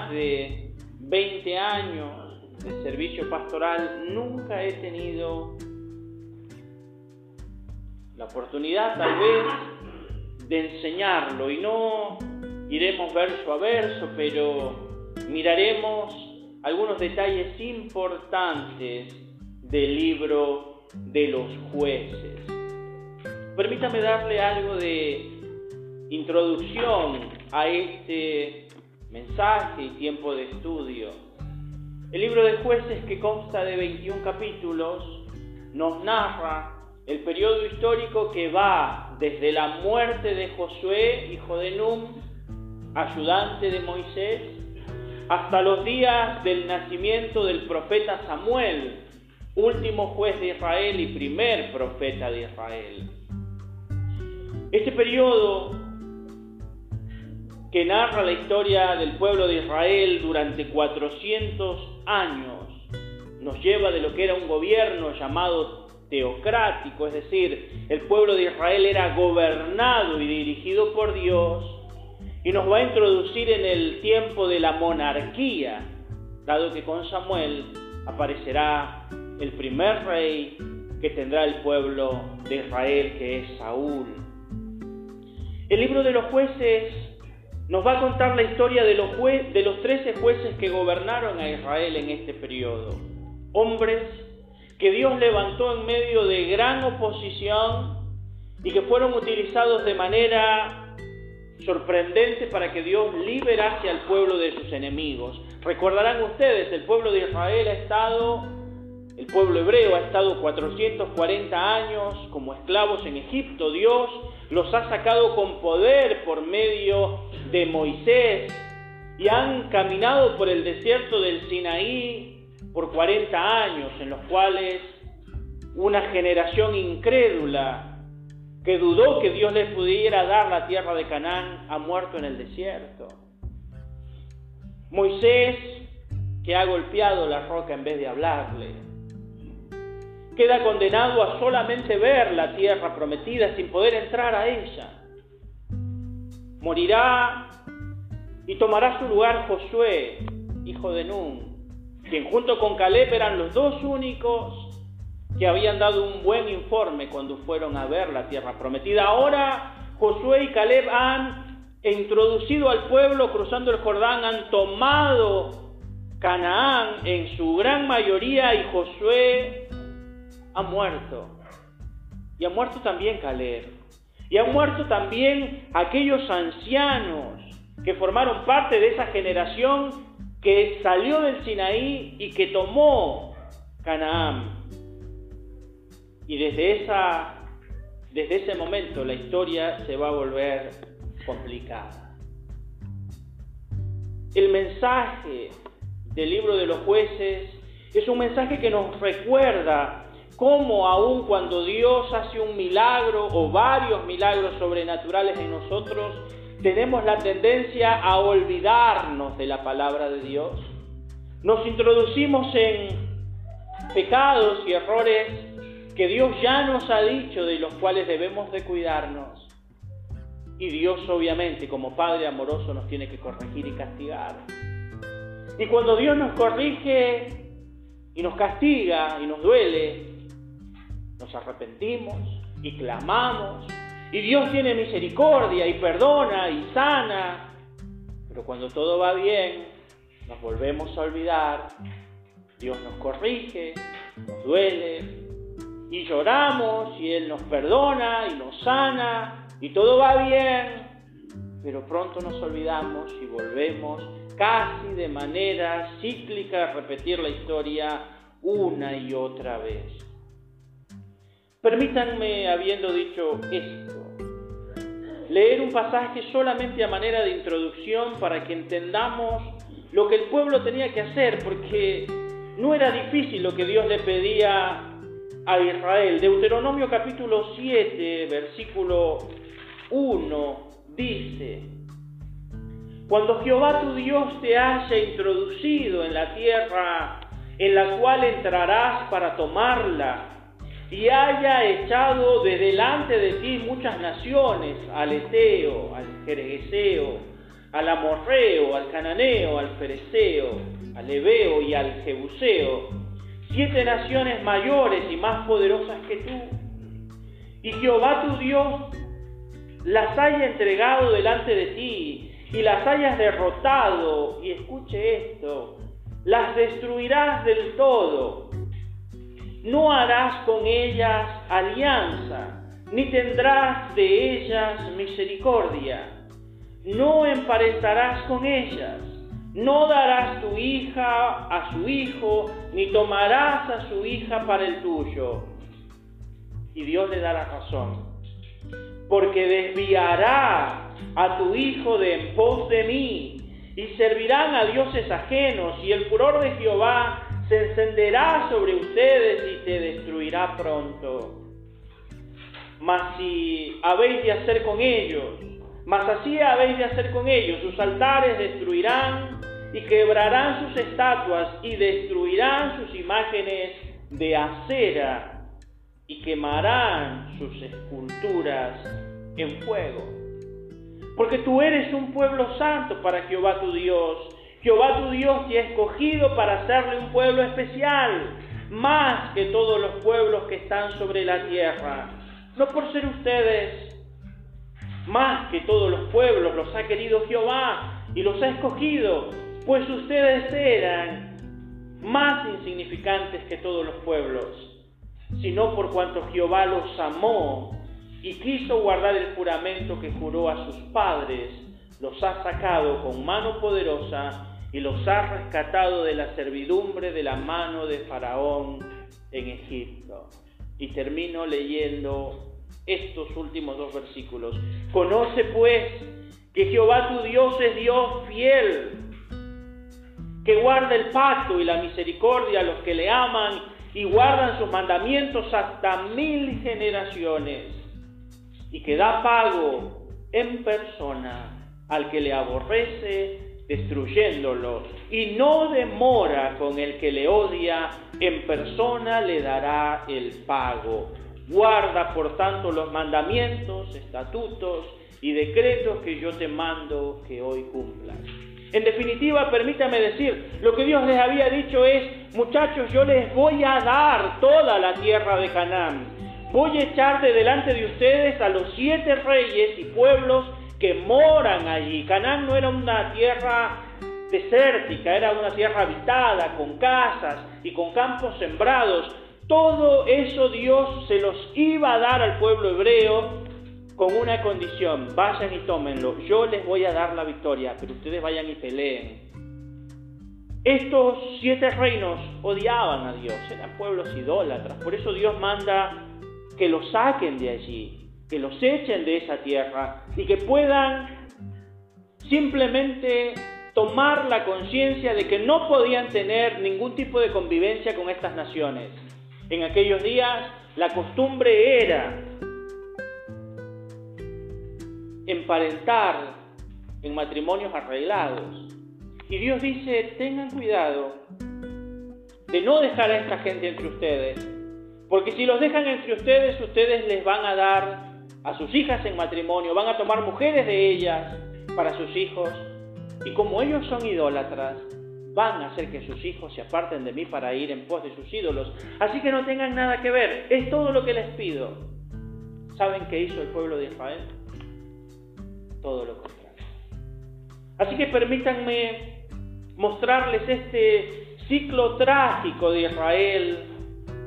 más de 20 años de servicio pastoral, nunca he tenido la oportunidad tal vez de enseñarlo y no iremos verso a verso, pero miraremos algunos detalles importantes del libro de los jueces. Permítame darle algo de introducción a este mensaje y tiempo de estudio. El libro de jueces, que consta de 21 capítulos, nos narra el periodo histórico que va desde la muerte de Josué, hijo de Num, ayudante de Moisés, hasta los días del nacimiento del profeta Samuel, último juez de Israel y primer profeta de Israel. Este periodo que narra la historia del pueblo de Israel durante 400 años nos lleva de lo que era un gobierno llamado teocrático, es decir, el pueblo de Israel era gobernado y dirigido por Dios, y nos va a introducir en el tiempo de la monarquía, dado que con Samuel aparecerá el primer rey que tendrá el pueblo de Israel, que es Saúl. El libro de los jueces nos va a contar la historia de los, de los 13 jueces que gobernaron a Israel en este periodo. Hombres que Dios levantó en medio de gran oposición y que fueron utilizados de manera sorprendente para que Dios liberase al pueblo de sus enemigos. Recordarán ustedes, el pueblo de Israel ha estado, el pueblo hebreo ha estado 440 años como esclavos en Egipto. Dios los ha sacado con poder por medio de Moisés y han caminado por el desierto del Sinaí por 40 años, en los cuales una generación incrédula que dudó que Dios les pudiera dar la tierra de Canaán ha muerto en el desierto. Moisés, que ha golpeado la roca en vez de hablarle, queda condenado a solamente ver la tierra prometida sin poder entrar a ella. Morirá y tomará su lugar Josué, hijo de Nun, quien junto con Caleb eran los dos únicos que habían dado un buen informe cuando fueron a ver la tierra prometida. Ahora Josué y Caleb han introducido al pueblo cruzando el Jordán, han tomado Canaán en su gran mayoría y Josué ha muerto. Y ha muerto también Caleb. Y han muerto también aquellos ancianos que formaron parte de esa generación que salió del Sinaí y que tomó Canaán. Y desde, esa, desde ese momento la historia se va a volver complicada. El mensaje del libro de los jueces es un mensaje que nos recuerda cómo aun cuando Dios hace un milagro o varios milagros sobrenaturales en nosotros, tenemos la tendencia a olvidarnos de la palabra de Dios. Nos introducimos en pecados y errores que Dios ya nos ha dicho de los cuales debemos de cuidarnos. Y Dios obviamente como Padre amoroso nos tiene que corregir y castigar. Y cuando Dios nos corrige y nos castiga y nos duele, nos arrepentimos y clamamos y Dios tiene misericordia y perdona y sana, pero cuando todo va bien, nos volvemos a olvidar, Dios nos corrige, nos duele y lloramos y Él nos perdona y nos sana y todo va bien, pero pronto nos olvidamos y volvemos casi de manera cíclica a repetir la historia una y otra vez. Permítanme, habiendo dicho esto, leer un pasaje solamente a manera de introducción para que entendamos lo que el pueblo tenía que hacer, porque no era difícil lo que Dios le pedía a Israel. Deuteronomio capítulo 7, versículo 1, dice, cuando Jehová tu Dios te haya introducido en la tierra en la cual entrarás para tomarla, y haya echado de delante de ti muchas naciones, al Eteo, al Jerjeseo, al amorreo, al cananeo, al fereceo, al ebeo y al jebuseo, siete naciones mayores y más poderosas que tú. Y Jehová tu Dios las haya entregado delante de ti y las hayas derrotado, y escuche esto, las destruirás del todo. No harás con ellas alianza, ni tendrás de ellas misericordia. No emparentarás con ellas. No darás tu hija a su hijo, ni tomarás a su hija para el tuyo. Y Dios le da la razón. Porque desviará a tu hijo de en pos de mí, y servirán a dioses ajenos, y el furor de Jehová se encenderá sobre ustedes y te destruirá pronto. Mas si habéis de hacer con ellos, mas así habéis de hacer con ellos, sus altares destruirán y quebrarán sus estatuas y destruirán sus imágenes de acera y quemarán sus esculturas en fuego. Porque tú eres un pueblo santo para Jehová tu Dios. Jehová tu Dios te ha escogido para hacerle un pueblo especial, más que todos los pueblos que están sobre la tierra. No por ser ustedes más que todos los pueblos los ha querido Jehová y los ha escogido, pues ustedes eran más insignificantes que todos los pueblos, sino por cuanto Jehová los amó y quiso guardar el juramento que juró a sus padres, los ha sacado con mano poderosa y los ha rescatado de la servidumbre de la mano de Faraón en Egipto. Y termino leyendo estos últimos dos versículos. Conoce pues que Jehová tu Dios es Dios fiel, que guarda el pacto y la misericordia a los que le aman y guardan sus mandamientos hasta mil generaciones, y que da pago en persona al que le aborrece, destruyéndolo, y no demora con el que le odia, en persona le dará el pago. Guarda, por tanto, los mandamientos, estatutos y decretos que yo te mando que hoy cumplas. En definitiva, permítame decir, lo que Dios les había dicho es, muchachos, yo les voy a dar toda la tierra de Canaán. Voy a echar de delante de ustedes a los siete reyes y pueblos que moran allí. Canaán no era una tierra desértica, era una tierra habitada, con casas y con campos sembrados, todo eso Dios se los iba a dar al pueblo hebreo con una condición, vayan y tómenlo, yo les voy a dar la victoria, pero ustedes vayan y peleen. Estos siete reinos odiaban a Dios, eran pueblos idólatras, por eso Dios manda que los saquen de allí, que los echen de esa tierra y que puedan simplemente tomar la conciencia de que no podían tener ningún tipo de convivencia con estas naciones en aquellos días la costumbre era emparentar en matrimonios arreglados. Y Dios dice, tengan cuidado de no dejar a esta gente entre ustedes, porque si los dejan entre ustedes, ustedes les van a dar a sus hijas en matrimonio, van a tomar mujeres de ellas para sus hijos, y como ellos son idólatras, van a hacer que sus hijos se aparten de mí para ir en pos de sus ídolos. Así que no tengan nada que ver. Es todo lo que les pido. ¿Saben qué hizo el pueblo de Israel? Todo lo contrario. Así que permítanme mostrarles este ciclo trágico de Israel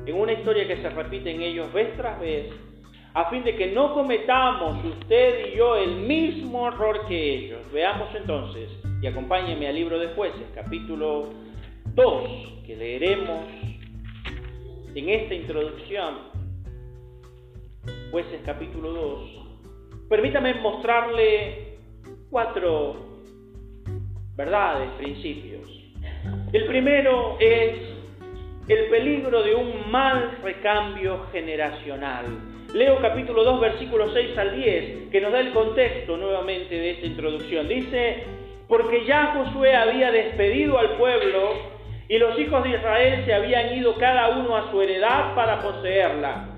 en una historia que se repite en ellos vez tras vez, a fin de que no cometamos usted y yo el mismo error que ellos. Veamos entonces y acompáñenme al libro de jueces, capítulo 2, que leeremos en esta introducción. Jueces capítulo 2. Permítame mostrarle cuatro verdades, principios. El primero es el peligro de un mal recambio generacional. Leo capítulo 2, versículos 6 al 10, que nos da el contexto nuevamente de esta introducción. Dice, porque ya Josué había despedido al pueblo y los hijos de Israel se habían ido cada uno a su heredad para poseerla.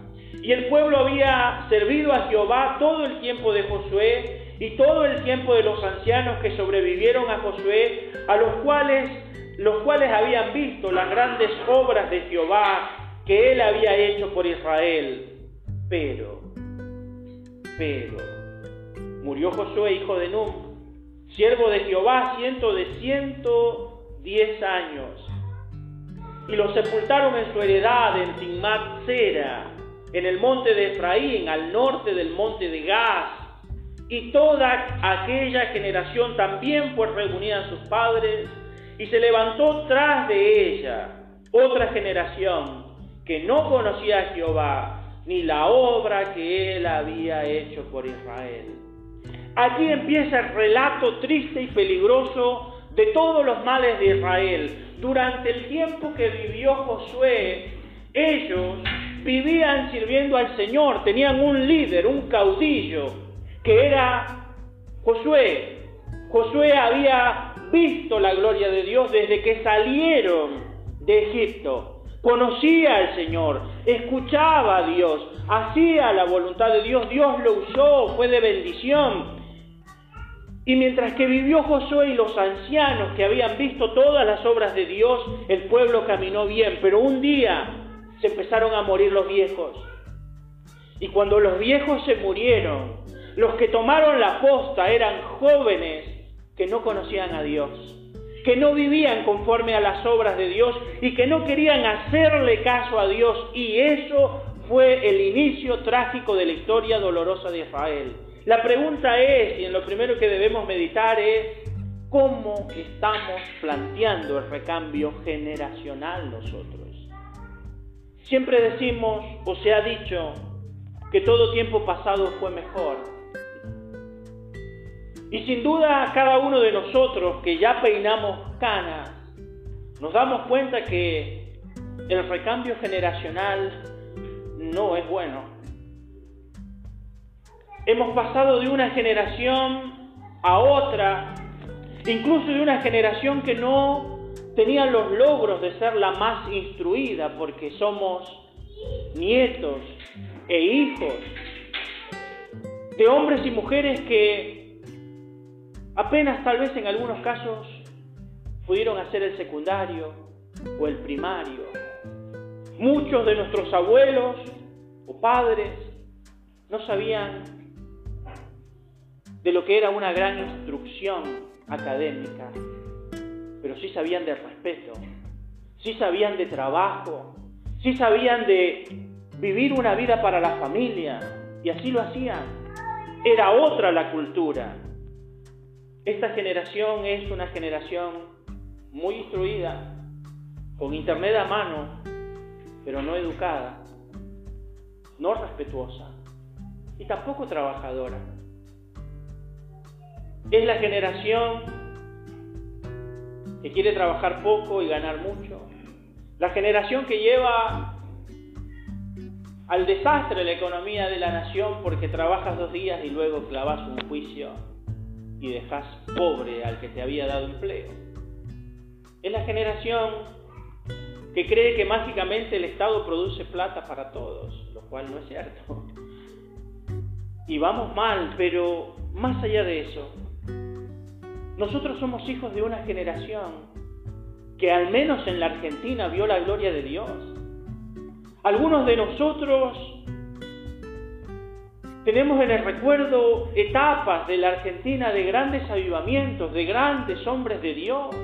Y el pueblo había servido a Jehová todo el tiempo de Josué y todo el tiempo de los ancianos que sobrevivieron a Josué, a los cuales, los cuales habían visto las grandes obras de Jehová que él había hecho por Israel. Pero, pero, murió Josué, hijo de Num, siervo de Jehová, ciento de ciento diez años, y lo sepultaron en su heredad en Timmat Sera, en el monte de Efraín, al norte del monte de Gaz. Y toda aquella generación también fue reunida a sus padres, y se levantó tras de ella otra generación que no conocía a Jehová, ni la obra que él había hecho por Israel. Allí empieza el relato triste y peligroso de todos los males de Israel. Durante el tiempo que vivió Josué, ellos vivían sirviendo al Señor, tenían un líder, un caudillo, que era Josué. Josué había visto la gloria de Dios desde que salieron de Egipto. Conocía al Señor, escuchaba a Dios, hacía la voluntad de Dios, Dios lo usó, fue de bendición. Y mientras que vivió Josué y los ancianos que habían visto todas las obras de Dios, el pueblo caminó bien, pero un día se empezaron a morir los viejos. Y cuando los viejos se murieron, los que tomaron la posta eran jóvenes que no conocían a Dios, que no vivían conforme a las obras de Dios y que no querían hacerle caso a Dios. Y eso fue el inicio trágico de la historia dolorosa de Israel. La pregunta es, y en lo primero que debemos meditar es, ¿cómo estamos planteando el recambio generacional nosotros? Siempre decimos, o se ha dicho, que todo tiempo pasado fue mejor. Y sin duda cada uno de nosotros que ya peinamos canas, nos damos cuenta que el recambio generacional no es bueno. Hemos pasado de una generación a otra, incluso de una generación que no tenían los logros de ser la más instruida porque somos nietos e hijos de hombres y mujeres que apenas tal vez en algunos casos pudieron hacer el secundario o el primario. Muchos de nuestros abuelos o padres no sabían de lo que era una gran instrucción académica pero sí sabían de respeto, sí sabían de trabajo, sí sabían de vivir una vida para la familia, y así lo hacían. Era otra la cultura. Esta generación es una generación muy instruida, con internet a mano, pero no educada, no respetuosa y tampoco trabajadora. Es la generación que quiere trabajar poco y ganar mucho. La generación que lleva al desastre la economía de la nación porque trabajas dos días y luego clavas un juicio y dejas pobre al que te había dado empleo. Es la generación que cree que mágicamente el Estado produce plata para todos, lo cual no es cierto. Y vamos mal, pero más allá de eso, nosotros somos hijos de una generación que al menos en la Argentina vio la gloria de Dios. Algunos de nosotros tenemos en el recuerdo etapas de la Argentina de grandes avivamientos, de grandes hombres de Dios,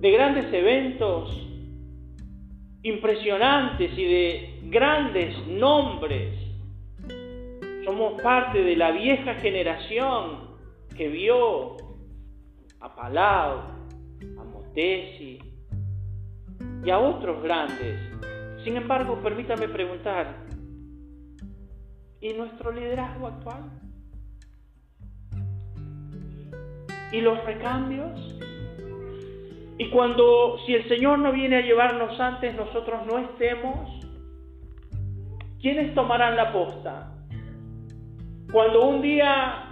de grandes eventos impresionantes y de grandes nombres. Somos parte de la vieja generación que vio a Palau, a Motesi y a otros grandes. Sin embargo, permítame preguntar, ¿y nuestro liderazgo actual? ¿Y los recambios? Y cuando, si el Señor no viene a llevarnos antes, nosotros no estemos, ¿quiénes tomarán la posta? Cuando un día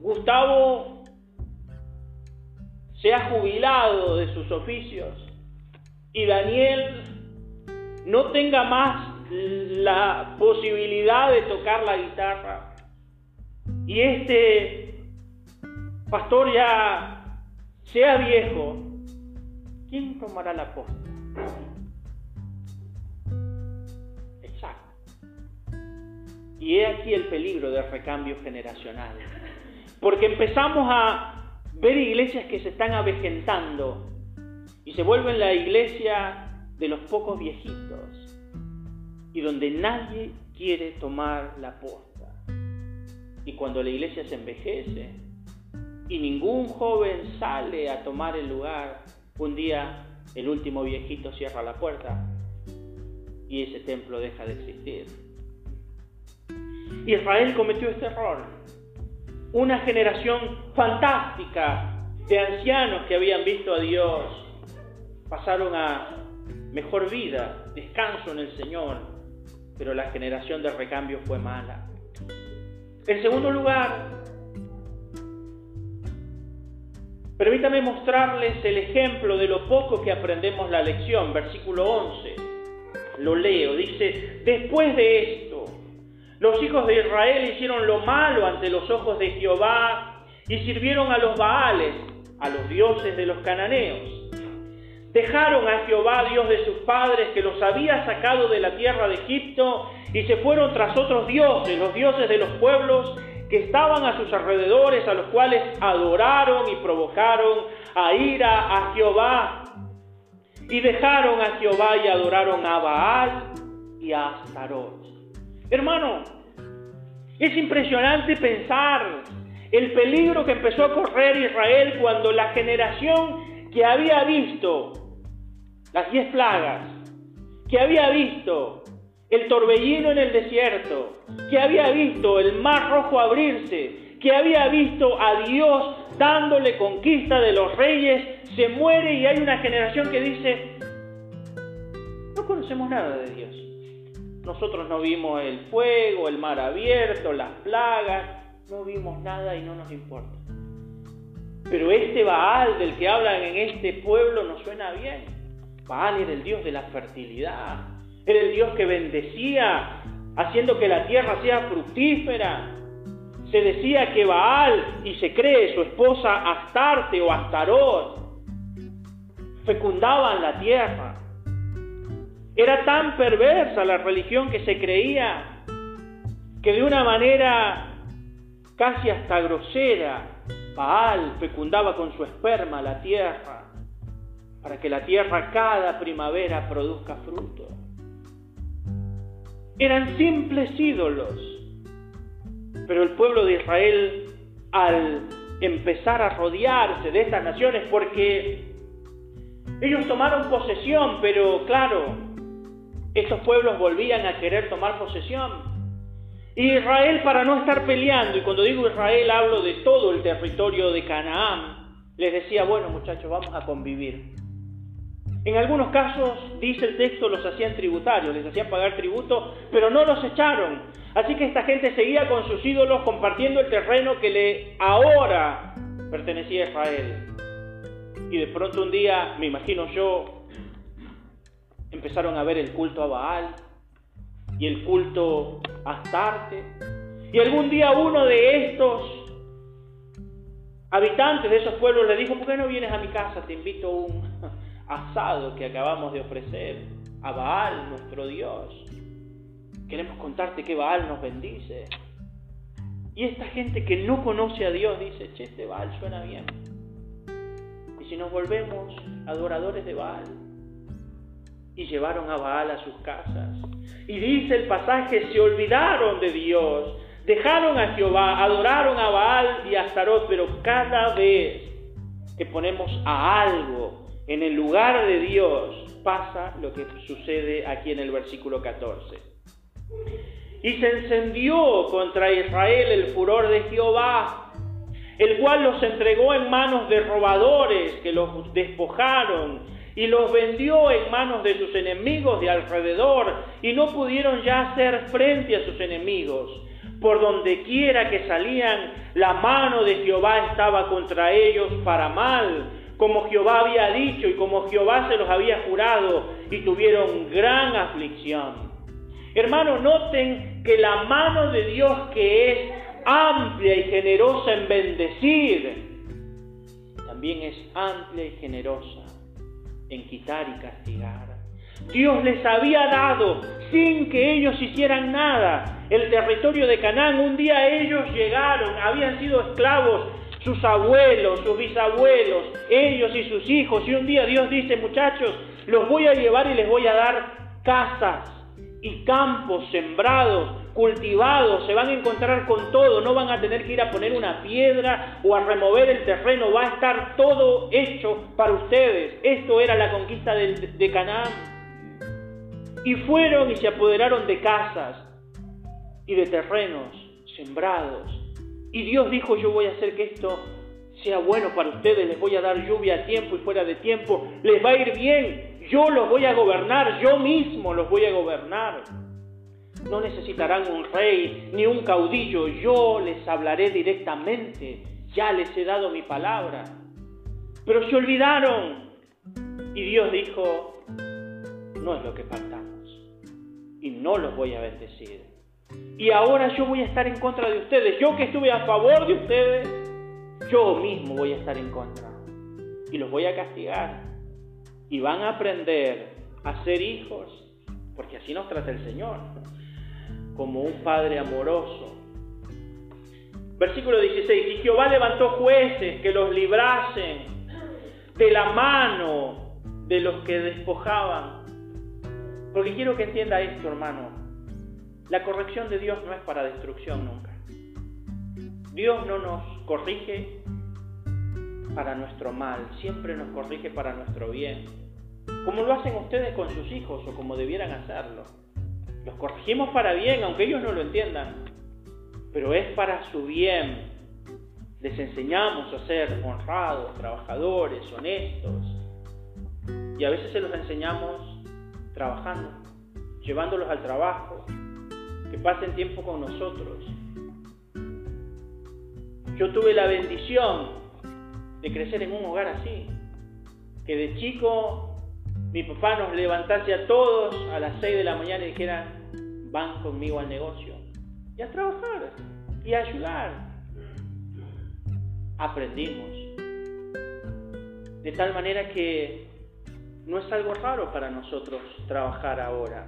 Gustavo se ha jubilado de sus oficios y Daniel no tenga más la posibilidad de tocar la guitarra, y este pastor ya sea viejo, ¿quién tomará la posta? Exacto. Y he aquí el peligro del recambio generacional. Porque empezamos a ver iglesias que se están avejentando y se vuelven la iglesia de los pocos viejitos y donde nadie quiere tomar la posta. Y cuando la iglesia se envejece y ningún joven sale a tomar el lugar, un día el último viejito cierra la puerta y ese templo deja de existir. Israel cometió este error. Una generación fantástica de ancianos que habían visto a Dios pasaron a mejor vida, descanso en el Señor, pero la generación de recambio fue mala. En segundo lugar, permítame mostrarles el ejemplo de lo poco que aprendemos la lección, versículo 11. Lo leo, dice, después de esto, los hijos de Israel hicieron lo malo ante los ojos de Jehová y sirvieron a los Baales, a los dioses de los cananeos Dejaron a Jehová, Dios de sus padres, que los había sacado de la tierra de Egipto, y se fueron tras otros dioses, los dioses de los pueblos que estaban a sus alrededores, a los cuales adoraron y provocaron a ira a Jehová. Y dejaron a Jehová y adoraron a Baal y a Astarot. Hermano, es impresionante pensar el peligro que empezó a correr Israel cuando la generación que había visto las diez plagas, que había visto el torbellino en el desierto, que había visto el mar rojo abrirse, que había visto a Dios dándole conquista de los reyes, se muere y hay una generación que dice, no conocemos nada de Dios. Nosotros no vimos el fuego, el mar abierto, las plagas, no vimos nada y no nos importa. Pero este Baal del que hablan en este pueblo nos suena bien. Baal era el Dios de la fertilidad, era el Dios que bendecía, haciendo que la tierra sea fructífera. Se decía que Baal, y se cree su esposa Astarte o Astarot, fecundaban la tierra. Era tan perversa la religión que se creía que de una manera casi hasta grosera, Baal fecundaba con su esperma la tierra para que la tierra cada primavera produzca fruto. Eran simples ídolos, pero el pueblo de Israel al empezar a rodearse de estas naciones, porque ellos tomaron posesión, pero claro, estos pueblos volvían a querer tomar posesión. Israel, para no estar peleando, y cuando digo Israel hablo de todo el territorio de Canaán, les decía, bueno muchachos, vamos a convivir. En algunos casos, dice el texto, los hacían tributarios, les hacían pagar tributo, pero no los echaron. Así que esta gente seguía con sus ídolos compartiendo el terreno que le ahora pertenecía a Israel. Y de pronto un día, me imagino yo, empezaron a ver el culto a Baal y el culto a Astarte. Y algún día uno de estos habitantes de esos pueblos le dijo, ¿por qué no vienes a mi casa? Te invito a un, asado que acabamos de ofrecer a Baal, nuestro Dios. Queremos contarte que Baal nos bendice. Y esta gente que no conoce a Dios dice, che, este Baal suena bien. Y si nos volvemos adoradores de Baal, y llevaron a Baal a sus casas. Y dice el pasaje, se olvidaron de Dios, dejaron a Jehová, adoraron a Baal y a Astarot, pero cada vez que ponemos a algo en el lugar de Dios pasa lo que sucede aquí en el versículo 14. Y se encendió contra Israel el furor de Jehová, el cual los entregó en manos de robadores que los despojaron y los vendió en manos de sus enemigos de alrededor y no pudieron ya hacer frente a sus enemigos. Por donde quiera que salían, la mano de Jehová estaba contra ellos para mal como Jehová había dicho y como Jehová se los había jurado, y tuvieron gran aflicción. Hermanos, noten que la mano de Dios que es amplia y generosa en bendecir, también es amplia y generosa en quitar y castigar. Dios les había dado, sin que ellos hicieran nada, el territorio de Canaán. Un día ellos llegaron, habían sido esclavos sus abuelos, sus bisabuelos, ellos y sus hijos. Y un día Dios dice, muchachos, los voy a llevar y les voy a dar casas y campos sembrados, cultivados, se van a encontrar con todo, no van a tener que ir a poner una piedra o a remover el terreno, va a estar todo hecho para ustedes. Esto era la conquista de, Canaán. Y fueron y se apoderaron de casas y de terrenos sembrados. Y Dios dijo, yo voy a hacer que esto sea bueno para ustedes, les voy a dar lluvia a tiempo y fuera de tiempo, les va a ir bien, yo los voy a gobernar, yo mismo los voy a gobernar. No necesitarán un rey ni un caudillo, yo les hablaré directamente, ya les he dado mi palabra. Pero se olvidaron y Dios dijo, no es lo que faltamos y no los voy a bendecir. Y ahora yo voy a estar en contra de ustedes, yo que estuve a favor de ustedes, yo mismo voy a estar en contra y los voy a castigar y van a aprender a ser hijos, porque así nos trata el Señor, como un Padre amoroso. Versículo 16, y Jehová levantó jueces que los librasen de la mano de los que despojaban. Porque quiero que entienda esto, hermano. La corrección de Dios no es para destrucción nunca. Dios no nos corrige para nuestro mal, siempre nos corrige para nuestro bien. Como lo hacen ustedes con sus hijos o como debieran hacerlo. Los corregimos para bien, aunque ellos no lo entiendan, pero es para su bien. Les enseñamos a ser honrados, trabajadores, honestos. Y a veces se los enseñamos trabajando, llevándolos al trabajo, que pasen tiempo con nosotros. Yo tuve la bendición de crecer en un hogar así. Que de chico mi papá nos levantase a todos a las 6 de la mañana y dijera, van conmigo al negocio. Y a trabajar y a ayudar. Aprendimos. De tal manera que no es algo raro para nosotros trabajar ahora.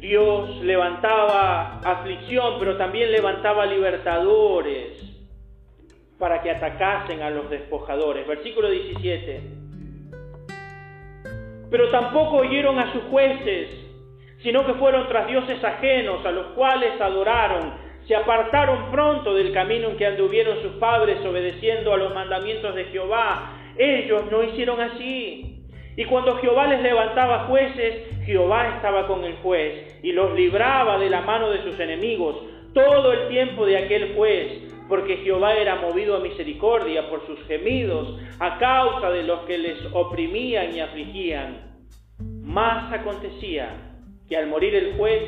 Dios levantaba aflicción, pero también levantaba libertadores para que atacasen a los despojadores. Versículo 17. Pero tampoco oyeron a sus jueces, sino que fueron tras dioses ajenos, a los cuales adoraron. Se apartaron pronto del camino en que anduvieron sus padres, obedeciendo a los mandamientos de Jehová. Ellos no hicieron así. Y cuando Jehová les levantaba jueces, Jehová estaba con el juez y los libraba de la mano de sus enemigos todo el tiempo de aquel juez porque Jehová era movido a misericordia por sus gemidos a causa de los que les oprimían y afligían. Más acontecía que al morir el juez,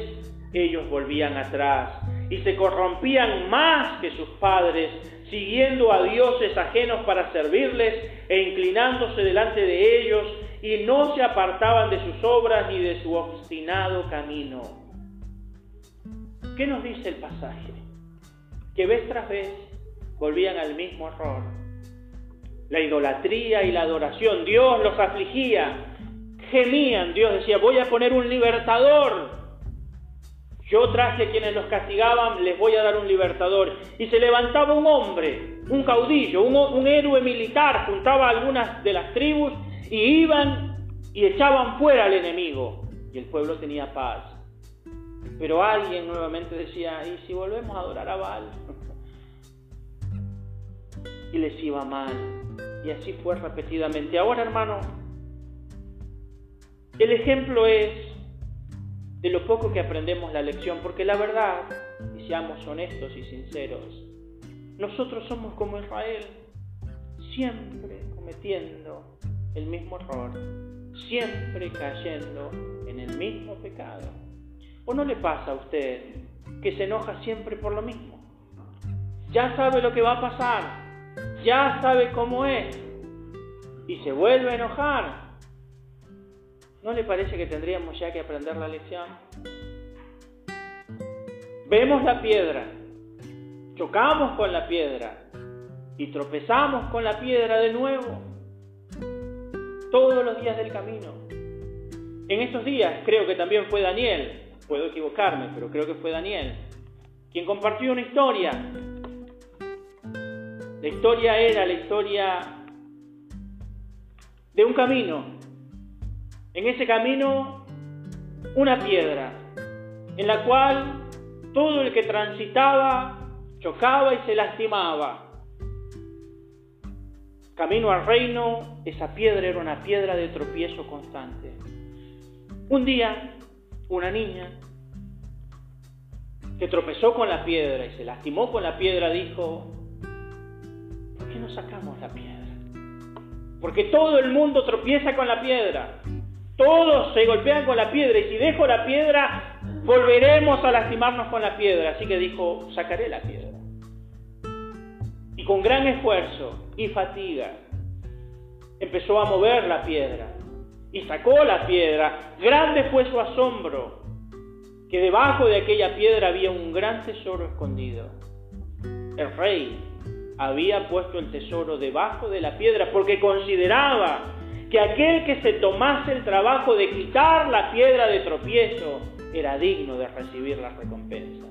ellos volvían atrás y se corrompían más que sus padres, siguiendo a dioses ajenos para servirles e inclinándose delante de ellos, y no se apartaban de sus obras ni de su obstinado camino. ¿Qué nos dice el pasaje? que vez tras vez volvían al mismo error. La idolatría y la adoración, Dios los afligía, gemían, Dios decía, voy a poner un libertador. Yo traje a quienes los castigaban, les voy a dar un libertador. Y se levantaba un hombre, un caudillo, un, héroe militar, juntaba algunas de las tribus y iban y echaban fuera al enemigo. Y el pueblo tenía paz. Pero alguien nuevamente decía, ¿y si volvemos a adorar a Baal? y les iba mal. Y así fue repetidamente. Ahora, hermano, el ejemplo es de lo poco que aprendemos la lección, porque la verdad, y seamos honestos y sinceros, nosotros somos como Israel, siempre cometiendo el mismo error, siempre cayendo en el mismo pecado. ¿O no le pasa a usted que se enoja siempre por lo mismo? Ya sabe lo que va a pasar, ya sabe cómo es y se vuelve a enojar. ¿No le parece que tendríamos ya que aprender la lección? vemos la piedra, chocamos con la piedra y tropezamos con la piedra de nuevo todos los días del camino. En estos días creo que también fue Daniel, puedo equivocarme, pero creo que fue Daniel, quien compartió una historia. La historia era la historia de un camino. En ese camino, una piedra, en la cual todo el que transitaba chocaba y se lastimaba. Camino al reino, esa piedra era una piedra de tropiezo constante. Un día, una niña que tropezó con la piedra y se lastimó con la piedra dijo, ¿por qué no sacamos la piedra? Porque todo el mundo tropieza con la piedra. Todos se golpean con la piedra y si dejo la piedra, volveremos a lastimarnos con la piedra. Así que dijo, sacaré la piedra. Y con gran esfuerzo y fatiga empezó a mover la piedra y sacó la piedra. Grande fue su asombro que debajo de aquella piedra había un gran tesoro escondido. El rey había puesto el tesoro debajo de la piedra porque consideraba que aquel que se tomase el trabajo de quitar la piedra de tropiezo era digno de recibir la recompensa.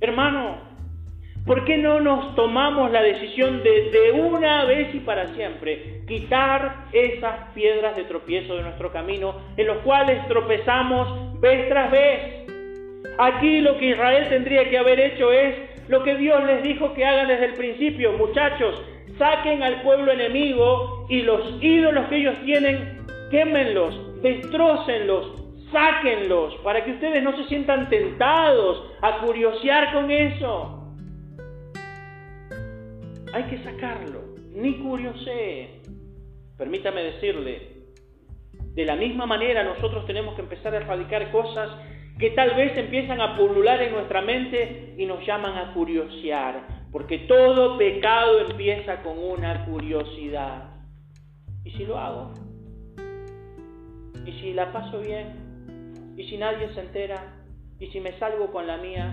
Hermano, ¿por qué no nos tomamos la decisión de de una vez y para siempre quitar esas piedras de tropiezo de nuestro camino en los cuales tropezamos vez tras vez? Aquí lo que Israel tendría que haber hecho es lo que Dios les dijo que hagan desde el principio, muchachos, saquen al pueblo enemigo y los ídolos que ellos tienen, quémenlos, destrócenlos, sáquenlos, para que ustedes no se sientan tentados a curiosear con eso. Hay que sacarlo, ni curiosee. Permítame decirle, de la misma manera nosotros tenemos que empezar a erradicar cosas que tal vez empiezan a pulular en nuestra mente y nos llaman a curiosear, porque todo pecado empieza con una curiosidad. ¿Y si lo hago? ¿Y si la paso bien? ¿Y si nadie se entera? ¿Y si me salgo con la mía?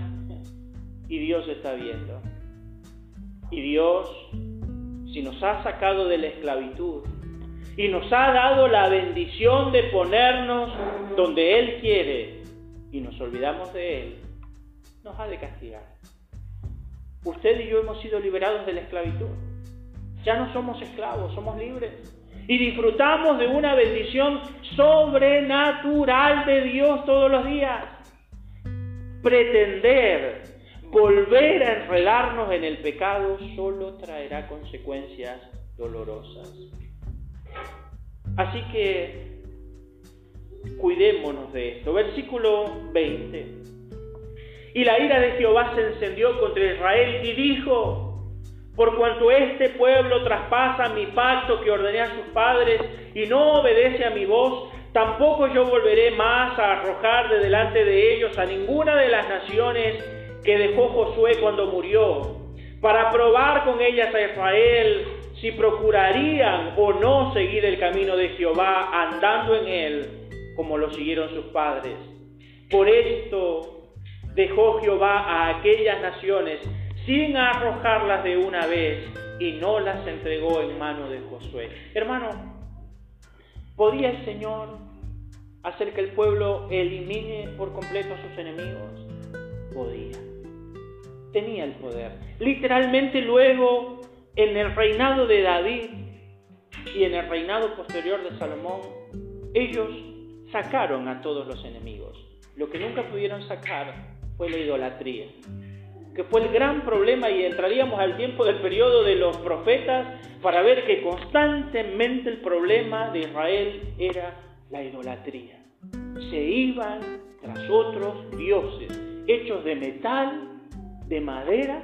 Y Dios está viendo. Y Dios, si nos ha sacado de la esclavitud y nos ha dado la bendición de ponernos donde Él quiere y nos olvidamos de Él, nos ha de castigar. Usted y yo hemos sido liberados de la esclavitud. Ya no somos esclavos, somos libres. Y disfrutamos de una bendición sobrenatural de Dios todos los días. Pretender volver a enredarnos en el pecado solo traerá consecuencias dolorosas. Así que cuidémonos de esto. Versículo 20. Y la ira de Jehová se encendió contra Israel y dijo, por cuanto este pueblo traspasa mi pacto que ordené a sus padres y no obedece a mi voz, tampoco yo volveré más a arrojar de delante de ellos a ninguna de las naciones que dejó Josué cuando murió, para probar con ellas a Israel si procurarían o no seguir el camino de Jehová andando en él como lo siguieron sus padres. Por esto dejó Jehová a aquellas naciones sin arrojarlas de una vez y no las entregó en mano de Josué. Hermano, ¿podía el Señor hacer que el pueblo elimine por completo a sus enemigos? Podía. Tenía el poder. Literalmente luego, en el reinado de David y en el reinado posterior de Salomón, ellos sacaron a todos los enemigos. Lo que nunca pudieron sacar fue la idolatría, que fue el gran problema y entraríamos al tiempo del periodo de los profetas para ver que constantemente el problema de Israel era la idolatría. Se iban tras otros dioses, hechos de metal, de madera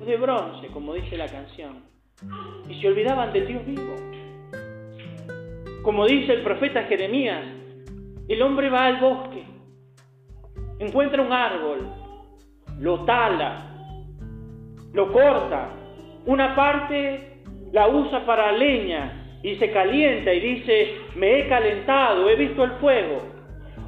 o de bronce, como dice la canción, y se olvidaban del Dios vivo. Como dice el profeta Jeremías, el hombre va al bosque encuentra un árbol, lo tala, lo corta, una parte la usa para leña y se calienta y dice, me he calentado, he visto el fuego.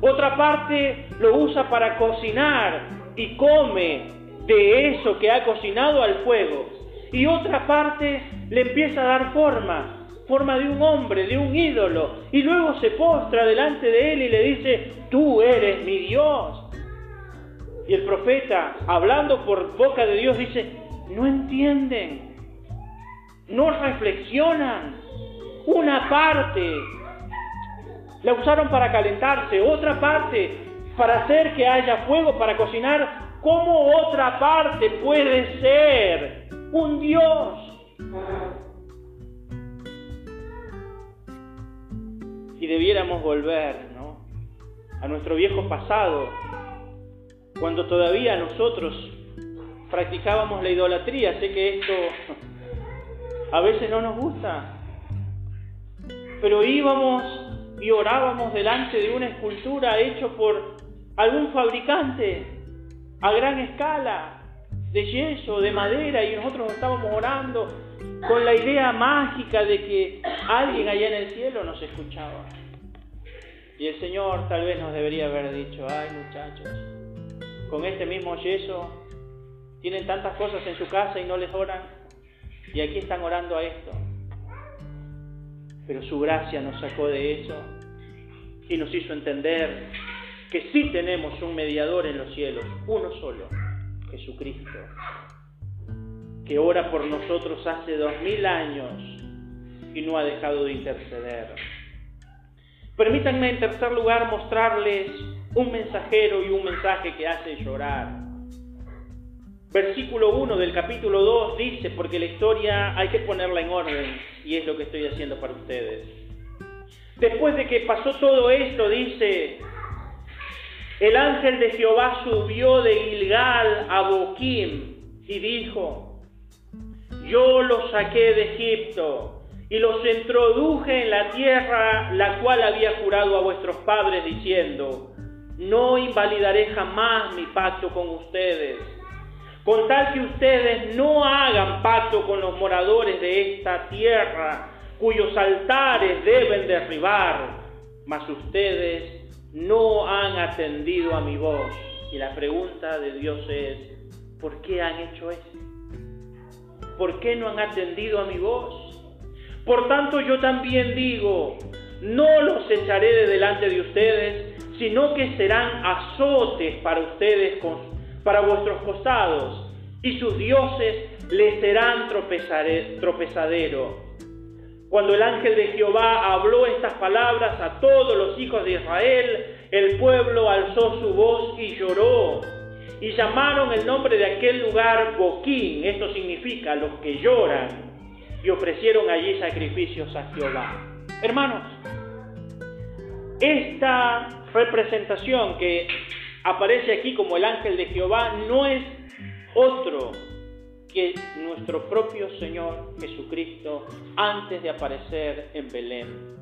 Otra parte lo usa para cocinar y come de eso que ha cocinado al fuego. Y otra parte le empieza a dar forma, forma de un hombre, de un ídolo. Y luego se postra delante de él y le dice, tú eres mi Dios. Y el profeta, hablando por boca de Dios, dice, no entienden, no reflexionan. Una parte la usaron para calentarse, otra parte para hacer que haya fuego, para cocinar. ¿Cómo otra parte puede ser un Dios? Si debiéramos volver ¿no? a nuestro viejo pasado, cuando todavía nosotros practicábamos la idolatría. Sé que esto a veces no nos gusta, pero íbamos y orábamos delante de una escultura hecha por algún fabricante a gran escala, de yeso, de madera, y nosotros estábamos orando con la idea mágica de que alguien allá en el cielo nos escuchaba. Y el Señor tal vez nos debería haber dicho, ay muchachos, con este mismo yeso, tienen tantas cosas en su casa y no les oran, y aquí están orando a esto. Pero su gracia nos sacó de eso y nos hizo entender que sí tenemos un mediador en los cielos, uno solo, Jesucristo, que ora por nosotros hace dos mil años y no ha dejado de interceder. Permítanme en tercer lugar mostrarles un mensajero y un mensaje que hace llorar. Versículo 1 del capítulo 2 dice, porque la historia hay que ponerla en orden, y es lo que estoy haciendo para ustedes. Después de que pasó todo esto, dice, el ángel de Jehová subió de Gilgal a Boquim y dijo, yo los saqué de Egipto y los introduje en la tierra la cual había jurado a vuestros padres diciendo, no invalidaré jamás mi pacto con ustedes, con tal que ustedes no hagan pacto con los moradores de esta tierra, cuyos altares deben derribar, mas ustedes no han atendido a mi voz. Y la pregunta de Dios es, ¿por qué han hecho eso? ¿Por qué no han atendido a mi voz? Por tanto yo también digo, no los echaré de delante de ustedes, sino que serán azotes para ustedes, para vuestros costados, y sus dioses les serán tropezadero. Cuando el ángel de Jehová habló estas palabras a todos los hijos de Israel, el pueblo alzó su voz y lloró. Y llamaron el nombre de aquel lugar Boquín, esto significa los que lloran, y ofrecieron allí sacrificios a Jehová. Hermanos, esta representación que aparece aquí como el ángel de Jehová no es otro que nuestro propio Señor Jesucristo antes de aparecer en Belén.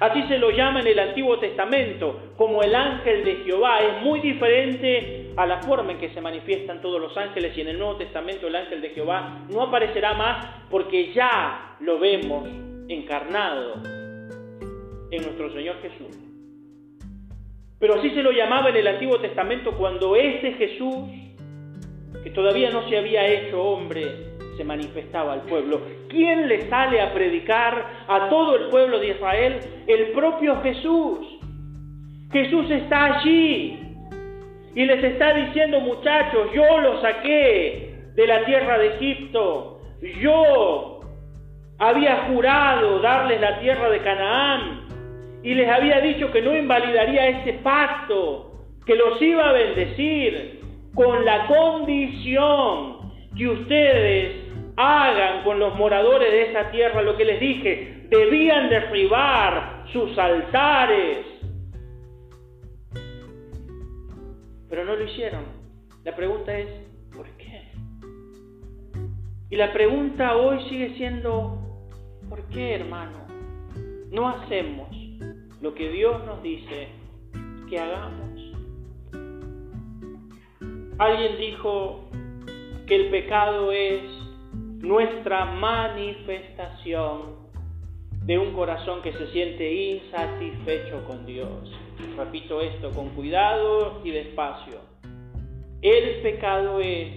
Así se lo llama en el Antiguo Testamento como el ángel de Jehová. Es muy diferente a la forma en que se manifiestan todos los ángeles y en el Nuevo Testamento el ángel de Jehová no aparecerá más porque ya lo vemos encarnado en nuestro Señor Jesús. Pero así se lo llamaba en el Antiguo Testamento cuando este Jesús, que todavía no se había hecho hombre, se manifestaba al pueblo. ¿Quién le sale a predicar a todo el pueblo de Israel? El propio Jesús. Jesús está allí y les está diciendo, muchachos, yo los saqué de la tierra de Egipto. Yo había jurado darles la tierra de Canaán y les había dicho que no invalidaría ese pacto, que los iba a bendecir con la condición que ustedes hagan con los moradores de esa tierra lo que les dije, debían derribar sus altares. Pero no lo hicieron. La pregunta es, ¿por qué? Y la pregunta hoy sigue siendo, ¿por qué hermano? No hacemos lo que Dios nos dice que hagamos. Alguien dijo que el pecado es nuestra manifestación de un corazón que se siente insatisfecho con Dios. repito esto con cuidado y despacio, el pecado es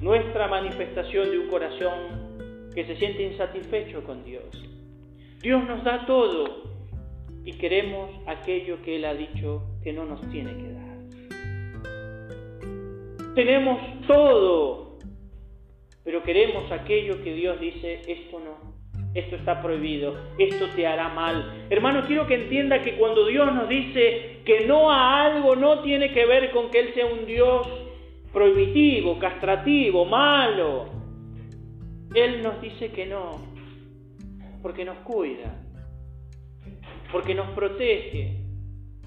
nuestra manifestación de un corazón que se siente insatisfecho con Dios. Dios nos da todo y queremos aquello que Él ha dicho que no nos tiene que dar. Tenemos todo, pero queremos aquello que Dios dice, esto no, esto está prohibido, esto te hará mal. Hermano, quiero que entienda que cuando Dios nos dice que no a algo, no tiene que ver con que Él sea un Dios prohibitivo, castrativo, malo. Él nos dice que no, porque nos cuida, porque nos protege,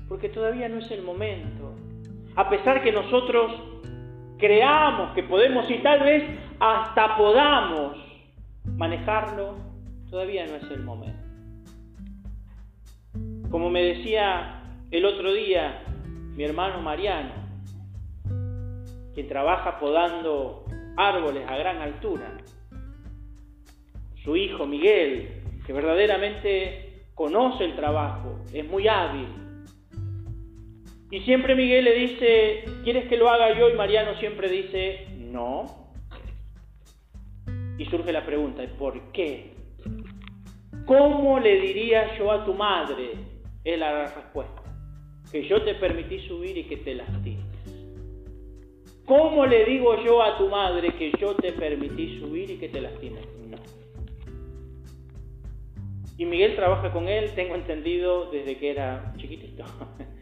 porque todavía no es el momento. A pesar que nosotros creamos que podemos y tal vez hasta podamos manejarlo, todavía no es el momento. Como me decía el otro día mi hermano Mariano, quien trabaja podando árboles a gran altura, su hijo Miguel, que verdaderamente conoce el trabajo, es muy hábil, y siempre Miguel le dice, ¿quieres que lo haga yo? Y Mariano siempre dice, no. Y surge la pregunta, ¿por qué? ¿Cómo le diría yo a tu madre? Es la respuesta. Que yo te permití subir y que te lastimes. ¿Cómo le digo yo a tu madre que yo te permití subir y que te lastimes? Y Miguel trabaja con él, tengo entendido, desde que era chiquitito.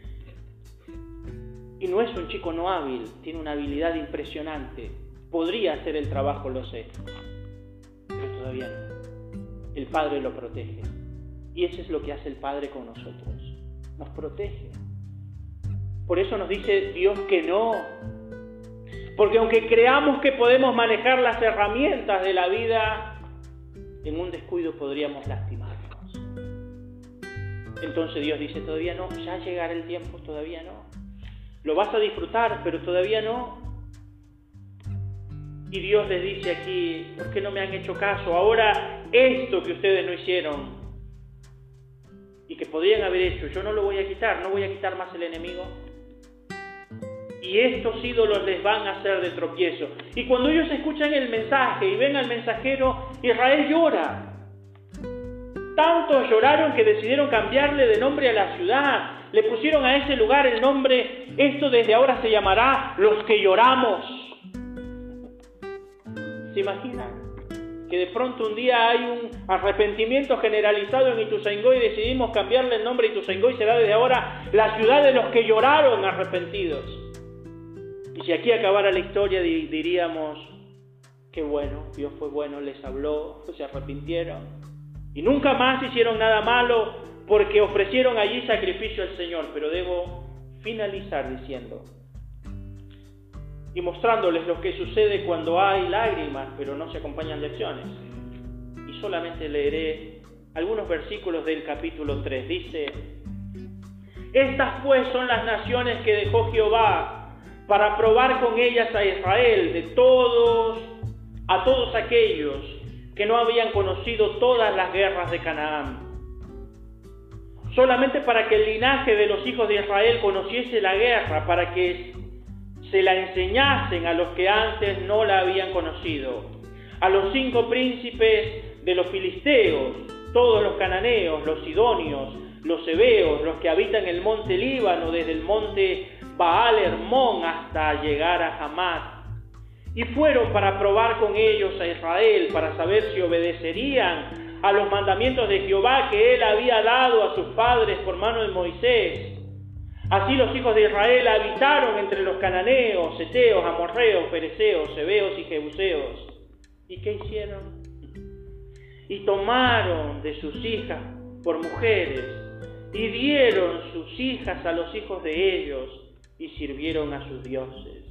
Y no es un chico no hábil, tiene una habilidad impresionante. Podría hacer el trabajo, lo sé. Pero todavía no. El Padre lo protege. Y eso es lo que hace el Padre con nosotros. Nos protege. Por eso nos dice Dios que no. Porque aunque creamos que podemos manejar las herramientas de la vida, en un descuido podríamos lastimarnos. Entonces Dios dice, todavía no, ya llegará el tiempo, todavía no. Lo vas a disfrutar, pero todavía no. Y Dios les dice aquí, ¿por qué no me han hecho caso? Ahora esto que ustedes no hicieron y que podrían haber hecho, yo no lo voy a quitar, no voy a quitar más el enemigo. Y estos ídolos les van a hacer de tropiezo. Y cuando ellos escuchan el mensaje y ven al mensajero, Israel llora. Tanto lloraron que decidieron cambiarle de nombre a la ciudad. Le pusieron a ese lugar el nombre, esto desde ahora se llamará los que lloramos. ¿Se imaginan? Que de pronto un día hay un arrepentimiento generalizado en Ituzaingó y decidimos cambiarle el nombre Ituzaingó y será desde ahora la ciudad de los que lloraron arrepentidos. Y si aquí acabara la historia diríamos, qué bueno, Dios fue bueno, les habló, se arrepintieron. Y nunca más hicieron nada malo porque ofrecieron allí sacrificio al Señor, pero debo finalizar diciendo y mostrándoles lo que sucede cuando hay lágrimas, pero no se acompañan de acciones. Y solamente leeré algunos versículos del capítulo 3. Dice, estas pues son las naciones que dejó Jehová para probar con ellas a Israel, de todos, a todos aquellos que no habían conocido todas las guerras de Canaán solamente para que el linaje de los hijos de Israel conociese la guerra, para que se la enseñasen a los que antes no la habían conocido. A los cinco príncipes de los filisteos, todos los cananeos, los sidonios, los hebeos, los que habitan el monte Líbano, desde el monte Baal Hermón hasta llegar a Hamad. Y fueron para probar con ellos a Israel, para saber si obedecerían a los mandamientos de Jehová que él había dado a sus padres por mano de Moisés. Así los hijos de Israel habitaron entre los cananeos, seteos, amorreos, pereceos, hebeos y jebuseos. ¿Y qué hicieron? Y tomaron de sus hijas por mujeres y dieron sus hijas a los hijos de ellos y sirvieron a sus dioses.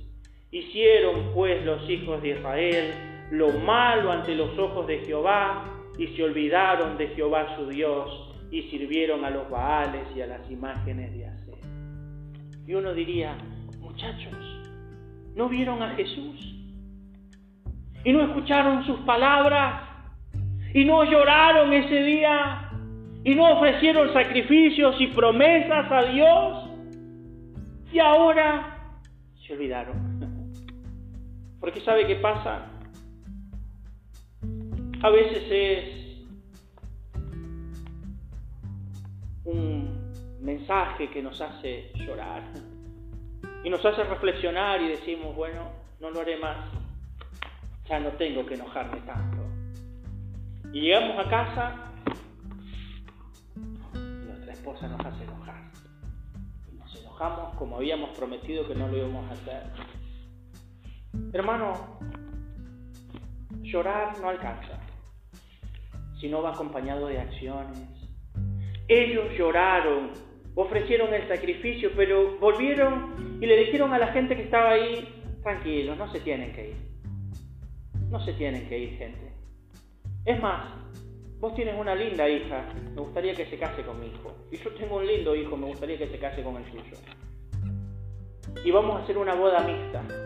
Hicieron pues los hijos de Israel lo malo ante los ojos de Jehová y se olvidaron de Jehová su Dios y sirvieron a los Baales y a las imágenes de Acer. Y uno diría, muchachos, ¿no vieron a Jesús? ¿Y no escucharon sus palabras? ¿Y no lloraron ese día? y no ofrecieron sacrificios y promesas a Dios y ahora se olvidaron. Porque sabe qué pasa? A veces es un mensaje que nos hace llorar y nos hace reflexionar y decimos, bueno, no lo haré más, ya no tengo que enojarme tanto. Y llegamos a casa esposa nos hace enojar. nos enojamos como habíamos prometido que no lo íbamos a hacer. Hermano, llorar no alcanza, sino va acompañado de acciones. Ellos lloraron, ofrecieron el sacrificio, pero volvieron y le dijeron a la gente que estaba ahí, tranquilos, no se tienen que ir. No se tienen que ir, gente. Es más, Vos tienes una linda hija, me gustaría que se case con mi hijo. Y yo tengo un lindo hijo, me gustaría que se case con el suyo. Y vamos a hacer una boda mixta.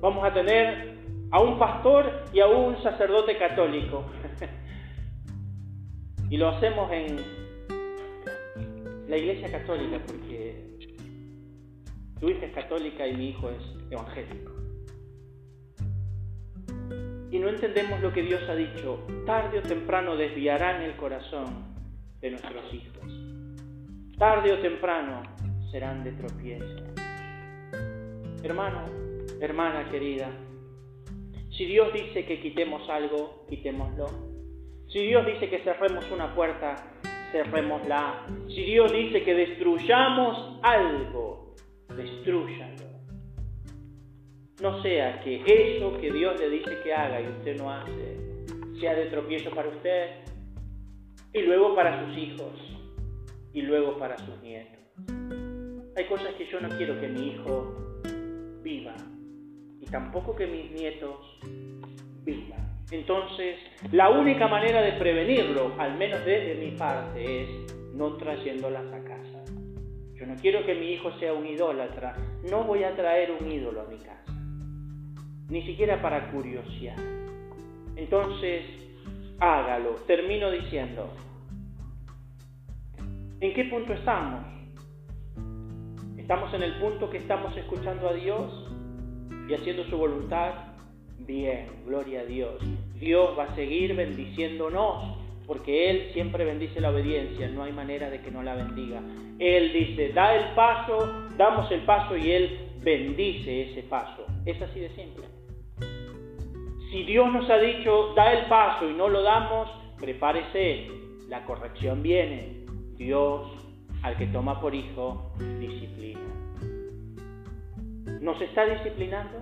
Vamos a tener a un pastor y a un sacerdote católico. y lo hacemos en la iglesia católica porque tu hija es católica y mi hijo es evangélico y no entendemos lo que Dios ha dicho, tarde o temprano desviarán el corazón de nuestros hijos. Tarde o temprano serán de tropiezo. Hermano, hermana querida, si Dios dice que quitemos algo, quitémoslo. Si Dios dice que cerremos una puerta, cerrémosla. Si Dios dice que destruyamos algo, destruyalo. No sea que eso que Dios le dice que haga y usted no hace, sea de tropiezo para usted y luego para sus hijos y luego para sus nietos. Hay cosas que yo no quiero que mi hijo viva tampoco que mis nietos vivan. Entonces, la única manera de prevenirlo, al menos desde mi parte, es no trayéndolas a casa. Yo no quiero que mi hijo sea un idólatra, no voy a traer un ídolo a mi casa ni siquiera para curiosidad. Entonces, hágalo. Termino diciendo, ¿en qué punto estamos? ¿Estamos en el punto que estamos escuchando a Dios y haciendo su voluntad? Bien, gloria a Dios. Dios va a seguir bendiciéndonos porque Él siempre bendice la obediencia, no hay manera de que no la bendiga. Él dice, da el paso, damos el paso y Él bendice ese paso. Es así de simple. Si Dios nos ha dicho, da el paso y no lo damos, prepárese, la corrección viene. Dios, al que toma por hijo, disciplina. ¿Nos está disciplinando?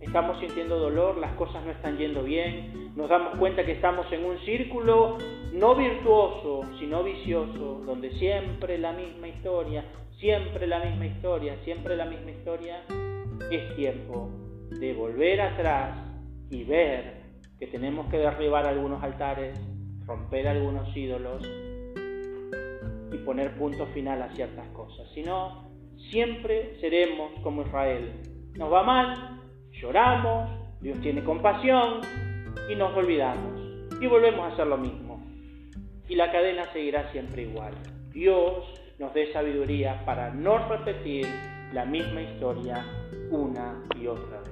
Estamos sintiendo dolor, las cosas no están yendo bien, nos damos cuenta que estamos en un círculo no virtuoso, sino vicioso, donde siempre la misma historia, siempre la misma historia, siempre la misma historia. Es tiempo de volver atrás y ver que tenemos que derribar algunos altares, romper algunos ídolos y poner punto final a ciertas cosas. Si no, siempre seremos como Israel. Nos va mal, lloramos, Dios tiene compasión y nos olvidamos. Y volvemos a hacer lo mismo. Y la cadena seguirá siempre igual. Dios nos dé sabiduría para no repetir la misma historia una y otra.